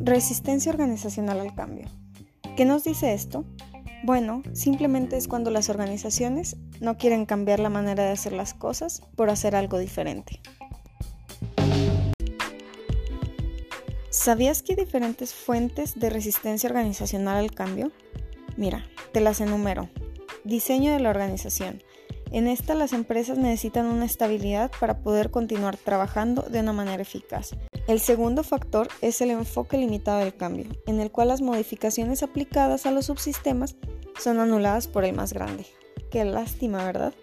Resistencia organizacional al cambio. ¿Qué nos dice esto? Bueno, simplemente es cuando las organizaciones no quieren cambiar la manera de hacer las cosas por hacer algo diferente. ¿Sabías que hay diferentes fuentes de resistencia organizacional al cambio? Mira, te las enumero. Diseño de la organización. En esta las empresas necesitan una estabilidad para poder continuar trabajando de una manera eficaz. El segundo factor es el enfoque limitado del cambio, en el cual las modificaciones aplicadas a los subsistemas son anuladas por el más grande. Qué lástima, ¿verdad?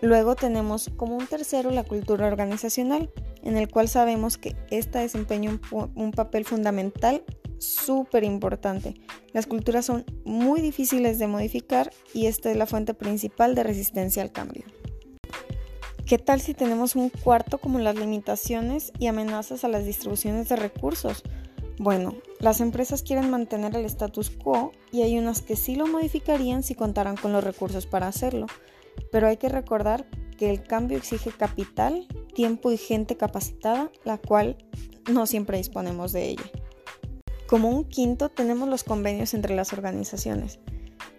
Luego tenemos como un tercero la cultura organizacional, en el cual sabemos que esta desempeña un, papel fundamental súper importante. Las culturas son muy difíciles de modificar y esta es la fuente principal de resistencia al cambio. ¿Qué tal si tenemos un cuarto como las limitaciones y amenazas a las distribuciones de recursos? Bueno, las empresas quieren mantener el status quo y hay unas que sí lo modificarían si contaran con los recursos para hacerlo, pero hay que recordar que el cambio exige capital, tiempo y gente capacitada, la cual no siempre disponemos de ella. Como un quinto tenemos los convenios entre las organizaciones.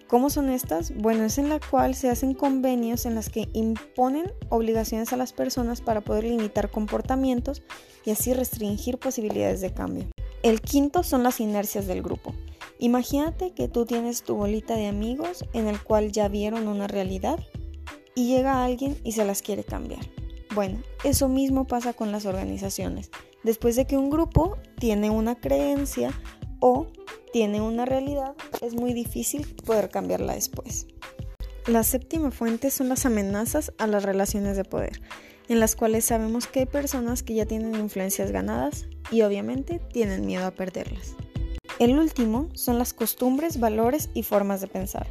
¿Cómo son estas? Bueno, es en la cual se hacen convenios en las que imponen obligaciones a las personas para poder limitar comportamientos y así restringir posibilidades de cambio. El quinto son las inercias del grupo. Imagínate que tú tienes tu bolita de amigos en el cual ya vieron una realidad y llega alguien y se las quiere cambiar. Bueno, eso mismo pasa con las organizaciones. Después de que un grupo tiene una creencia o tiene una realidad, es muy difícil poder cambiarla después. La séptima fuente son las amenazas a las relaciones de poder, en las cuales sabemos que hay personas que ya tienen influencias ganadas y obviamente tienen miedo a perderlas. El último son las costumbres, valores y formas de pensar.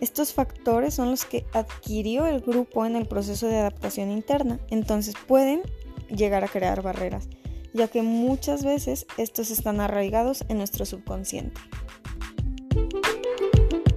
Estos factores son los que adquirió el grupo en el proceso de adaptación interna, entonces pueden llegar a crear barreras ya que muchas veces estos están arraigados en nuestro subconsciente.